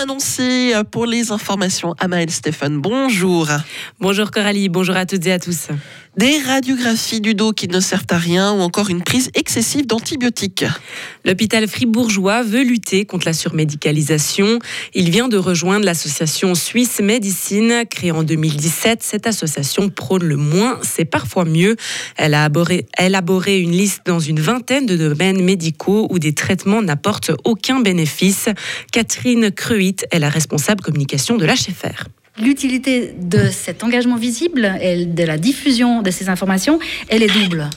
annoncé pour les informations. Amael Stéphane, bonjour. Bonjour Coralie, bonjour à toutes et à tous. Des radiographies du dos qui ne servent à rien ou encore une prise excessive d'antibiotiques. L'hôpital fribourgeois veut lutter contre la surmédicalisation. Il vient de rejoindre l'association Suisse Médecine, créée en 2017. Cette association prône le moins, c'est parfois mieux. Elle a élaboré une liste dans une vingtaine de domaines médicaux où des traitements n'apportent aucun bénéfice. Catherine Cruit est la responsable communication de l'HFR. L'utilité de cet engagement visible et de la diffusion de ces informations, elle est double.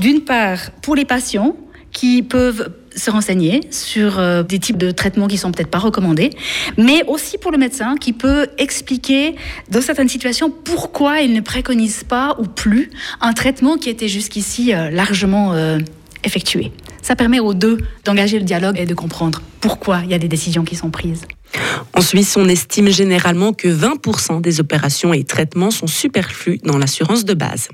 D'une part, pour les patients qui peuvent se renseigner sur euh, des types de traitements qui sont peut-être pas recommandés, mais aussi pour le médecin qui peut expliquer dans certaines situations pourquoi il ne préconise pas ou plus un traitement qui était jusqu'ici euh, largement euh, effectué. Ça permet aux deux d'engager le dialogue et de comprendre pourquoi il y a des décisions qui sont prises. En Suisse, on estime généralement que 20% des opérations et traitements sont superflus dans l'assurance de base.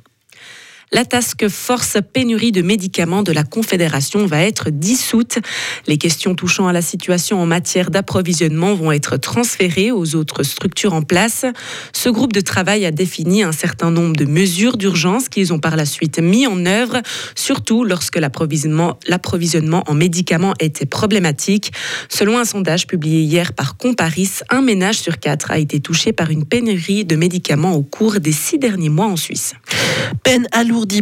La task force pénurie de médicaments de la Confédération va être dissoute. Les questions touchant à la situation en matière d'approvisionnement vont être transférées aux autres structures en place. Ce groupe de travail a défini un certain nombre de mesures d'urgence qu'ils ont par la suite mis en œuvre, surtout lorsque l'approvisionnement en médicaments était problématique. Selon un sondage publié hier par Comparis, un ménage sur quatre a été touché par une pénurie de médicaments au cours des six derniers mois en Suisse.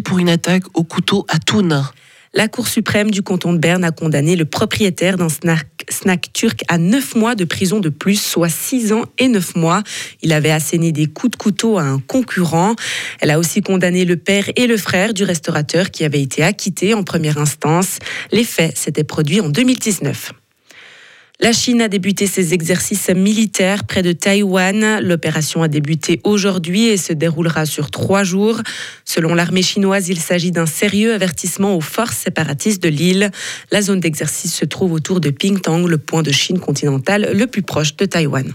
Pour une attaque au couteau à Thun. La Cour suprême du canton de Berne a condamné le propriétaire d'un snack, turc à 9 mois de prison de plus, soit 6 ans et 9 mois. Il avait asséné des coups de couteau à un concurrent. Elle a aussi condamné le père et le frère du restaurateur qui avaient été acquittés en première instance. Les faits s'étaient produits en 2019. La Chine a débuté ses exercices militaires près de Taïwan. L'opération a débuté aujourd'hui et se déroulera sur trois jours. Selon l'armée chinoise, il s'agit d'un sérieux avertissement aux forces séparatistes de l'île. La zone d'exercice se trouve autour de Pingtang, le point de Chine continentale le plus proche de Taïwan.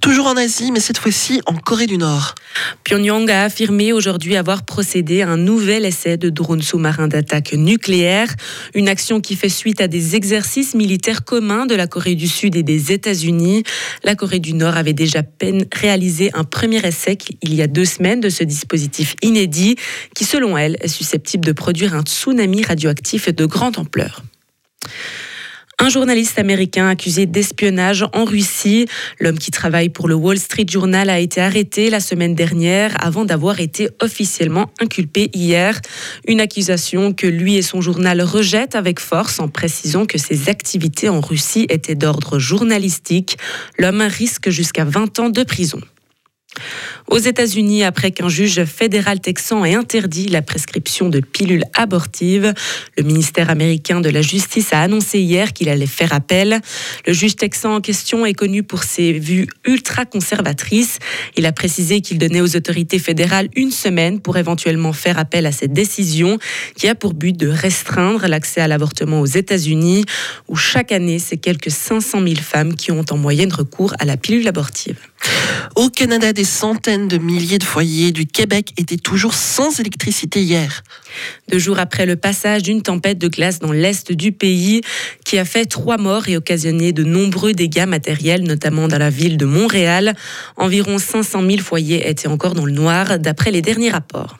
Toujours en Asie, mais cette fois-ci en Corée du Nord. Pyongyang a affirmé aujourd'hui avoir procédé à un nouvel essai de drone sous-marin d'attaque nucléaire, une action qui fait suite à des exercices militaires communs de la Corée du Sud et des États-Unis. La Corée du Nord avait déjà peine réalisé un premier essai il y a deux semaines de ce dispositif inédit qui, selon elle, est susceptible de produire un tsunami radioactif de grande ampleur. Un journaliste américain accusé d'espionnage en Russie, l'homme qui travaille pour le Wall Street Journal a été arrêté la semaine dernière avant d'avoir été officiellement inculpé hier. Une accusation que lui et son journal rejettent avec force en précisant que ses activités en Russie étaient d'ordre journalistique. L'homme risque jusqu'à 20 ans de prison. Aux États-Unis, après qu'un juge fédéral texan ait interdit la prescription de pilules abortives, le ministère américain de la Justice a annoncé hier qu'il allait faire appel. Le juge texan en question est connu pour ses vues ultra-conservatrices. Il a précisé qu'il donnait aux autorités fédérales une semaine pour éventuellement faire appel à cette décision qui a pour but de restreindre l'accès à l'avortement aux États-Unis, où chaque année, c'est quelques 500 000 femmes qui ont en moyenne recours à la pilule abortive. Au Canada, des centaines de milliers de foyers du Québec étaient toujours sans électricité hier. Deux jours après le passage d'une tempête de glace dans l'est du pays, qui a fait trois morts et occasionné de nombreux dégâts matériels, notamment dans la ville de Montréal, environ 500 000 foyers étaient encore dans le noir, d'après les derniers rapports.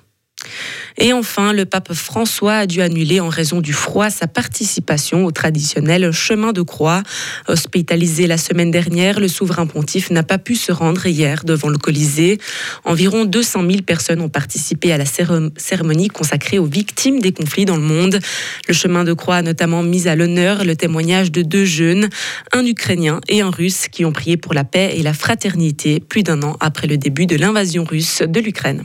Et enfin, le pape François a dû annuler en raison du froid sa participation au traditionnel chemin de croix. Hospitalisé la semaine dernière, le souverain pontife n'a pas pu se rendre hier devant le Colisée. Environ 200 000 personnes ont participé à la cérémonie consacrée aux victimes des conflits dans le monde. Le chemin de croix a notamment mis à l'honneur le témoignage de deux jeunes, un Ukrainien et un Russe, qui ont prié pour la paix et la fraternité plus d'un an après le début de l'invasion russe de l'Ukraine.